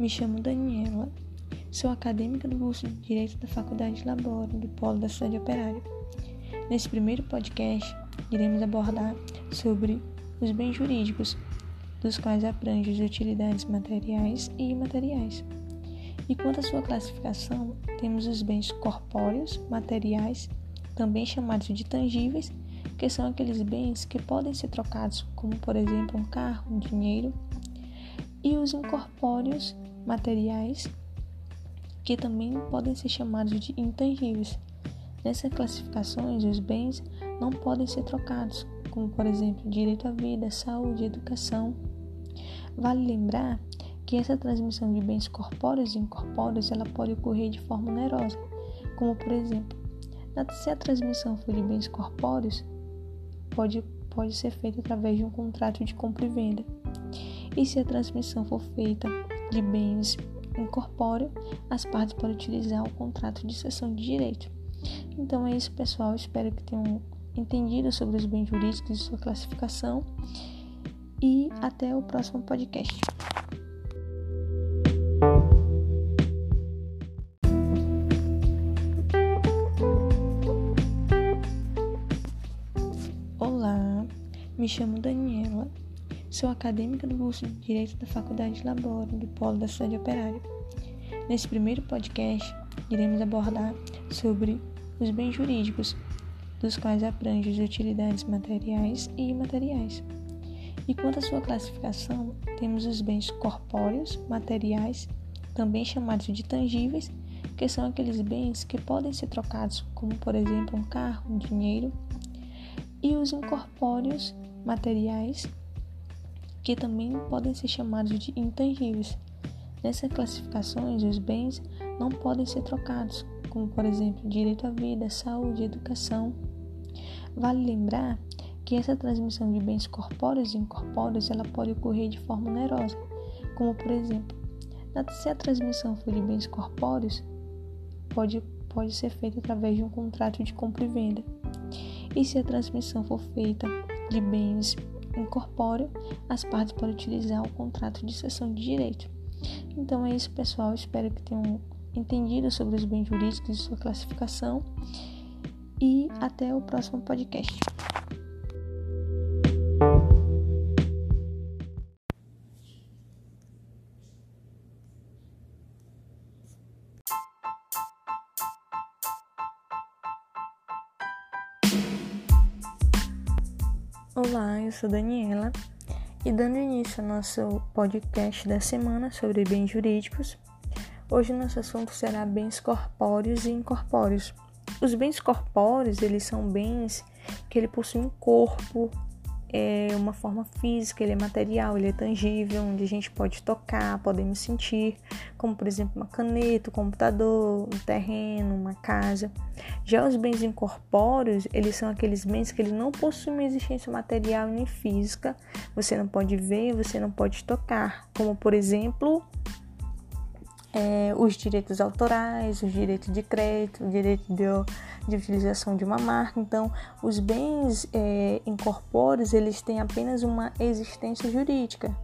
me chamo Daniela, sou acadêmica do curso de Direito da Faculdade Labora, do Polo da Cidade Operária. Nesse primeiro podcast, iremos abordar sobre os bens jurídicos, dos quais abrange as utilidades materiais e imateriais. E quanto à sua classificação, temos os bens corpóreos, materiais, também chamados de tangíveis, que são aqueles bens que podem ser trocados, como por exemplo um carro, um dinheiro, e os incorpóreos, materiais, que também podem ser chamados de intangíveis. Nessas classificações, os bens não podem ser trocados, como por exemplo direito à vida, saúde, educação. Vale lembrar que essa transmissão de bens corpóreos e incorpóreos ela pode ocorrer de forma onerosa, como por exemplo, se a transmissão for de bens corpóreos, pode, pode ser feita através de um contrato de compra e venda. E se a transmissão for feita de bens incorpóreos, as partes podem utilizar o contrato de cessão de direito. Então é isso, pessoal. Espero que tenham entendido sobre os bens jurídicos e sua classificação. E até o próximo podcast. Olá, me chamo Daniela Sou acadêmica do curso de Direito da Faculdade Labora, do Polo da Cidade Operária. Nesse primeiro podcast, iremos abordar sobre os bens jurídicos, dos quais abrange as utilidades materiais e imateriais. E quanto à sua classificação, temos os bens corpóreos, materiais, também chamados de tangíveis, que são aqueles bens que podem ser trocados, como por exemplo um carro, um dinheiro, e os incorpóreos, materiais, que também podem ser chamados de intangíveis. Nessas classificações, os bens não podem ser trocados, como por exemplo direito à vida, saúde, educação. Vale lembrar que essa transmissão de bens corpóreos e incorpóreos ela pode ocorrer de forma onerosa, como por exemplo, se a transmissão for de bens corpóreos, pode, pode ser feita através de um contrato de compra e venda. E se a transmissão for feita de bens incorpóreo, as partes podem utilizar o contrato de cessão de direito. Então é isso, pessoal. Espero que tenham entendido sobre os bens jurídicos e sua classificação. E até o próximo podcast. Olá, eu sou Daniela e dando início ao nosso podcast da semana sobre bens jurídicos, hoje nosso assunto será bens corpóreos e incorpóreos. Os bens corpóreos, eles são bens que ele possui um corpo, é uma forma física, ele é material, ele é tangível, onde a gente pode tocar, podemos sentir, como por exemplo uma caneta, um computador, um terreno, uma casa. Já os bens incorpóreos, eles são aqueles bens que ele não possuem uma existência material nem física, você não pode ver, você não pode tocar, como por exemplo é, os direitos autorais, os direitos de crédito, o direito de, de utilização de uma marca. Então, os bens é, incorpóreos, eles têm apenas uma existência jurídica.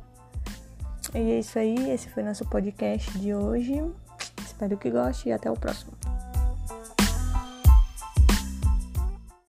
E é isso aí, esse foi nosso podcast de hoje. Espero que goste e até o próximo.